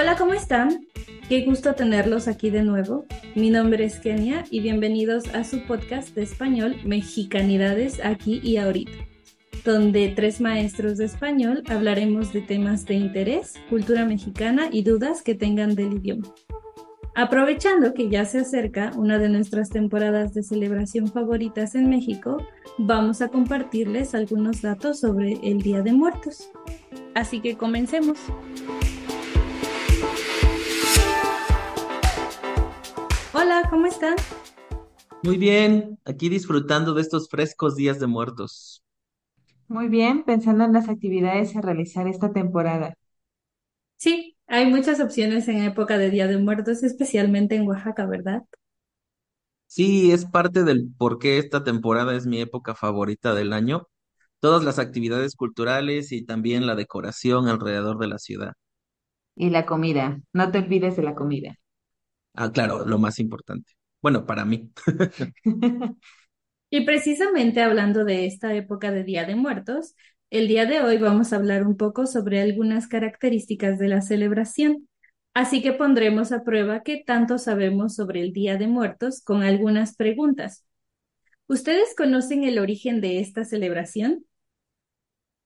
Hola, ¿cómo están? Qué gusto tenerlos aquí de nuevo. Mi nombre es Kenia y bienvenidos a su podcast de español Mexicanidades aquí y ahorita, donde tres maestros de español hablaremos de temas de interés, cultura mexicana y dudas que tengan del idioma. Aprovechando que ya se acerca una de nuestras temporadas de celebración favoritas en México, vamos a compartirles algunos datos sobre el Día de Muertos. Así que comencemos. Hola, ¿cómo están? Muy bien, aquí disfrutando de estos frescos días de muertos. Muy bien, pensando en las actividades a realizar esta temporada. Sí, hay muchas opciones en época de Día de Muertos, especialmente en Oaxaca, ¿verdad? Sí, es parte del por qué esta temporada es mi época favorita del año. Todas las actividades culturales y también la decoración alrededor de la ciudad. Y la comida, no te olvides de la comida. Ah, claro, lo más importante. Bueno, para mí. Y precisamente hablando de esta época de Día de Muertos, el día de hoy vamos a hablar un poco sobre algunas características de la celebración. Así que pondremos a prueba qué tanto sabemos sobre el Día de Muertos con algunas preguntas. ¿Ustedes conocen el origen de esta celebración?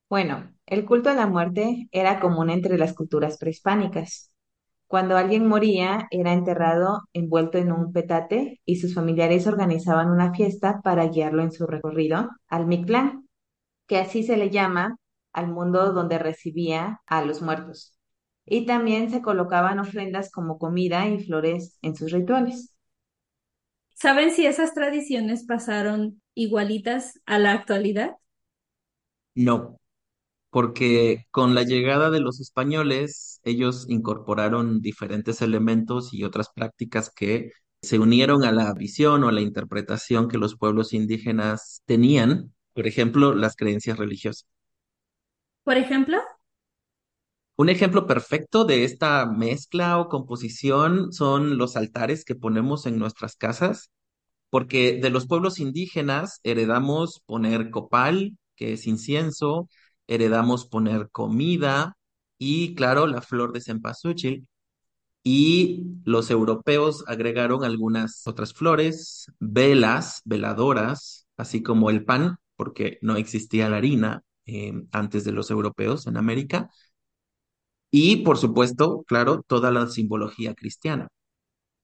Bueno, el culto a la muerte era común entre las culturas prehispánicas. Cuando alguien moría, era enterrado envuelto en un petate y sus familiares organizaban una fiesta para guiarlo en su recorrido al Mictlán, que así se le llama al mundo donde recibía a los muertos. Y también se colocaban ofrendas como comida y flores en sus rituales. ¿Saben si esas tradiciones pasaron igualitas a la actualidad? No, porque con la llegada de los españoles, ellos incorporaron diferentes elementos y otras prácticas que se unieron a la visión o a la interpretación que los pueblos indígenas tenían, por ejemplo, las creencias religiosas. Por ejemplo, Un ejemplo perfecto de esta mezcla o composición son los altares que ponemos en nuestras casas, porque de los pueblos indígenas heredamos poner copal, que es incienso, heredamos poner comida y, claro, la flor de cempasúchil. Y los europeos agregaron algunas otras flores, velas, veladoras, así como el pan, porque no existía la harina eh, antes de los europeos en América y, por supuesto, claro, toda la simbología cristiana.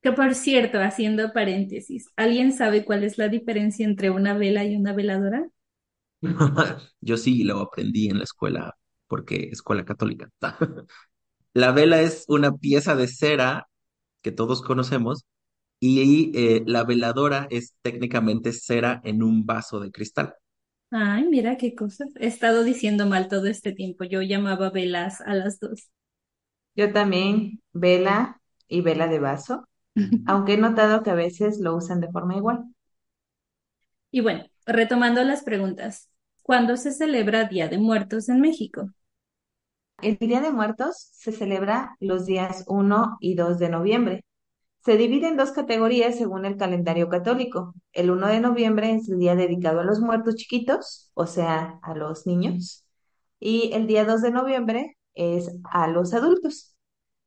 que por cierto, haciendo paréntesis, ¿alguien sabe cuál es la diferencia entre una vela y una veladora? Yo sí lo aprendí en la escuela, porque escuela católica. La vela es una pieza de cera que todos conocemos y eh, la veladora es técnicamente cera en un vaso de cristal. Ay, mira qué cosas. He estado diciendo mal todo este tiempo. Yo llamaba velas a las dos. Yo también, vela y vela de vaso, aunque he notado que a veces lo usan de forma igual. Y bueno, retomando las preguntas. ¿Cuándo se celebra Día de Muertos en México? El Día de Muertos se celebra los días 1 y 2 de noviembre. Se divide en dos categorías según el calendario católico. El 1 de noviembre es el día dedicado a los muertos chiquitos, o sea, a los niños, y el día 2 de noviembre es a los adultos,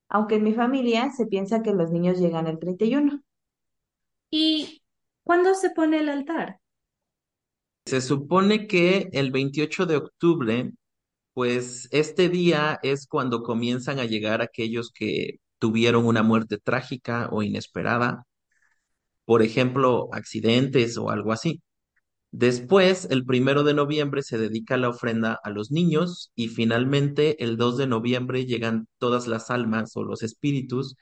aunque en mi familia se piensa que los niños llegan el 31. ¿Y cuándo se pone el altar? Se supone que el 28 de octubre, pues este día es cuando comienzan a llegar aquellos que tuvieron una muerte trágica o inesperada, por ejemplo, accidentes o algo así. Después, el primero de noviembre se dedica la ofrenda a los niños y finalmente el 2 de noviembre llegan todas las almas o los espíritus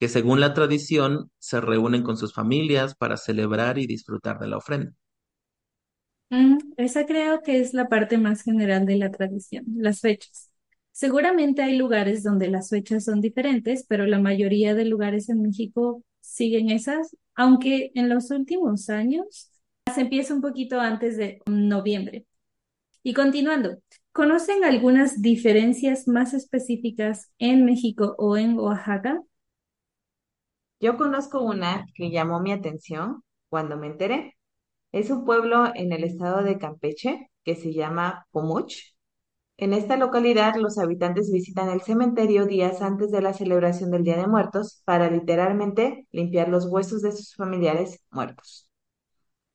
que según la tradición se reúnen con sus familias para celebrar y disfrutar de la ofrenda. Mm, esa creo que es la parte más general de la tradición, las fechas. Seguramente hay lugares donde las fechas son diferentes, pero la mayoría de lugares en México siguen esas, aunque en los últimos años se empieza un poquito antes de noviembre. Y continuando, ¿conocen algunas diferencias más específicas en México o en Oaxaca? Yo conozco una que llamó mi atención cuando me enteré. Es un pueblo en el estado de Campeche que se llama Pomuch En esta localidad, los habitantes visitan el cementerio días antes de la celebración del Día de Muertos para literalmente limpiar los huesos de sus familiares muertos.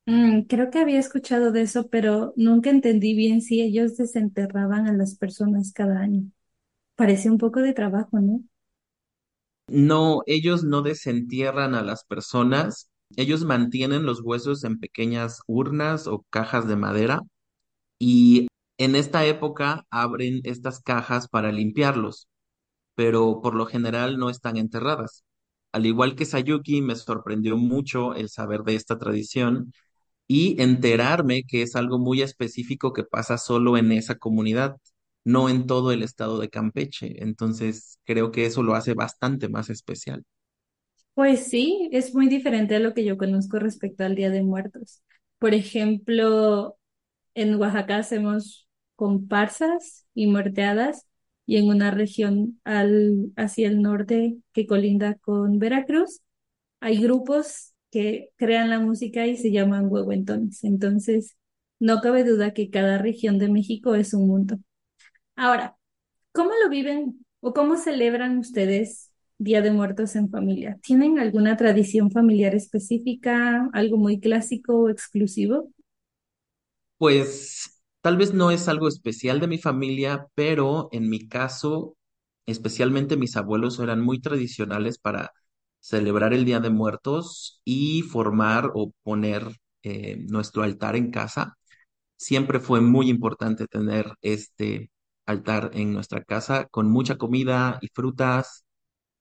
Mm, creo que había escuchado de eso, pero nunca entendí bien si ellos desenterraban a las personas cada año. Parece un poco de trabajo, ¿no? No, ellos no desentierran a las personas, ellos mantienen los huesos en pequeñas urnas o cajas de madera y en esta época abren estas cajas para limpiarlos, pero por lo general no están enterradas. Al igual que Sayuki, me sorprendió mucho el saber de esta tradición y enterarme que es algo muy específico que pasa solo en esa comunidad, no en todo el estado de Campeche. Entonces, creo que eso lo hace bastante más especial. Pues sí, es muy diferente a lo que yo conozco respecto al Día de Muertos. Por ejemplo, en Oaxaca hacemos comparsas y muerteadas y en una región al, hacia el norte que colinda con Veracruz hay grupos que crean la música y se llaman huehuentones. Entonces, no cabe duda que cada región de México es un mundo. Ahora, ¿cómo lo viven o cómo celebran ustedes Día de Muertos en familia? ¿Tienen alguna tradición familiar específica, algo muy clásico o exclusivo? Pues tal vez no es algo especial de mi familia, pero en mi caso, especialmente mis abuelos eran muy tradicionales para celebrar el Día de Muertos y formar o poner eh, nuestro altar en casa. Siempre fue muy importante tener este altar en nuestra casa con mucha comida y frutas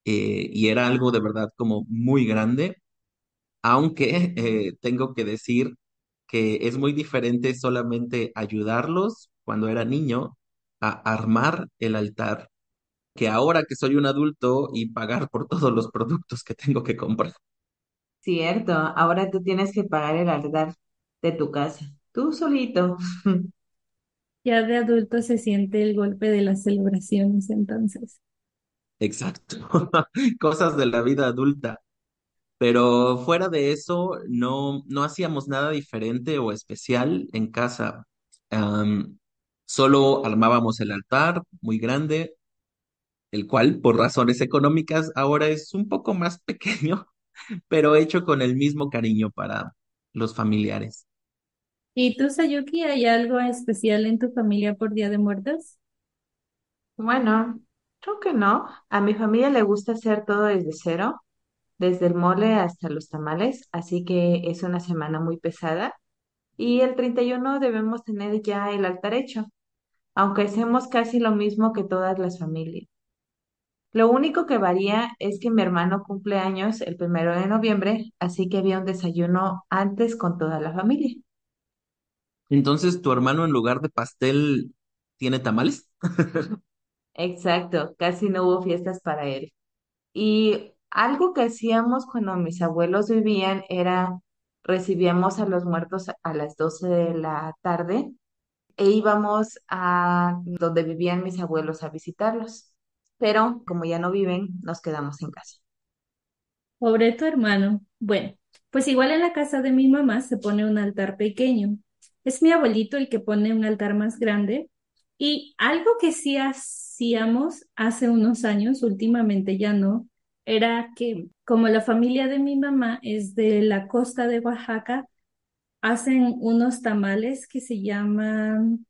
eh, y era algo de verdad como muy grande, aunque eh, tengo que decir que es muy diferente solamente ayudarlos cuando era niño a armar el altar que ahora que soy un adulto y pagar por todos los productos que tengo que comprar. Cierto, ahora tú tienes que pagar el altar de tu casa, tú solito. Ya de adulto se siente el golpe de las celebraciones, entonces. Exacto. Cosas de la vida adulta. Pero fuera de eso, no, no hacíamos nada diferente o especial en casa. Am, solo armábamos el altar muy grande, el cual, por razones económicas, ahora es un poco más pequeño, pero hecho con el mismo cariño para los familiares. ¿Y tú, Sayuki, hay algo especial en tu familia por Día de Muertos? Bueno, creo que no. A mi familia le gusta hacer todo desde cero, desde el mole hasta los tamales, así que es una semana muy pesada. Y el 31 debemos tener ya el altar hecho, aunque hacemos casi lo mismo que todas las familias. Lo único que varía es que mi hermano cumple años el primero de noviembre, así que había un desayuno antes con toda la familia. Entonces, ¿tu hermano en lugar de pastel tiene tamales? Exacto, casi no hubo fiestas para él. Y algo que hacíamos cuando mis abuelos vivían era recibíamos a los muertos a las 12 de la tarde e íbamos a donde vivían mis abuelos a visitarlos. Pero como ya no viven, nos quedamos en casa. Pobre tu hermano. Bueno, pues igual en la casa de mi mamá se pone un altar pequeño. Es mi abuelito el que pone un altar más grande. Y algo que sí hacíamos hace unos años, últimamente ya no, era que como la familia de mi mamá es de la costa de Oaxaca, hacen unos tamales que se llaman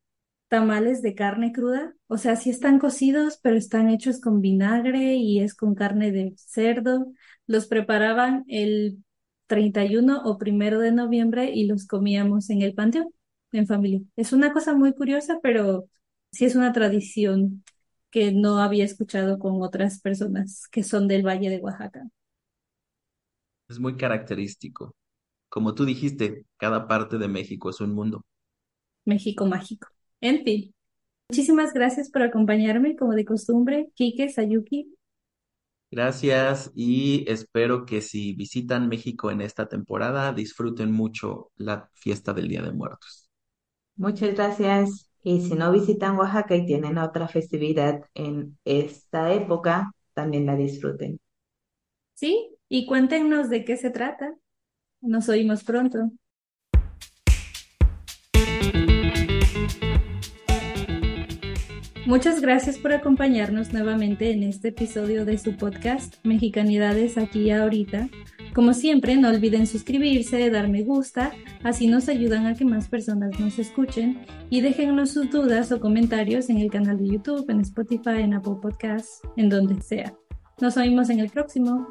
tamales de carne cruda. O sea, sí están cocidos, pero están hechos con vinagre y es con carne de cerdo. Los preparaban el 31 o primero de noviembre y los comíamos en el panteón, en familia. Es una cosa muy curiosa, pero sí es una tradición que no había escuchado con otras personas que son del Valle de Oaxaca. Es muy característico. Como tú dijiste, cada parte de México es un mundo. México mágico. En fin, muchísimas gracias por acompañarme, como de costumbre, Kike, Sayuki. Gracias y espero que si visitan México en esta temporada disfruten mucho la fiesta del Día de Muertos. Muchas gracias. Y si no visitan Oaxaca y tienen otra festividad en esta época, también la disfruten. Sí, y cuéntenos de qué se trata. Nos oímos pronto. Muchas gracias por acompañarnos nuevamente en este episodio de su podcast Mexicanidades aquí y ahorita. Como siempre, no olviden suscribirse, dar me gusta, así nos ayudan a que más personas nos escuchen y déjennos sus dudas o comentarios en el canal de YouTube, en Spotify, en Apple Podcasts, en donde sea. Nos oímos en el próximo.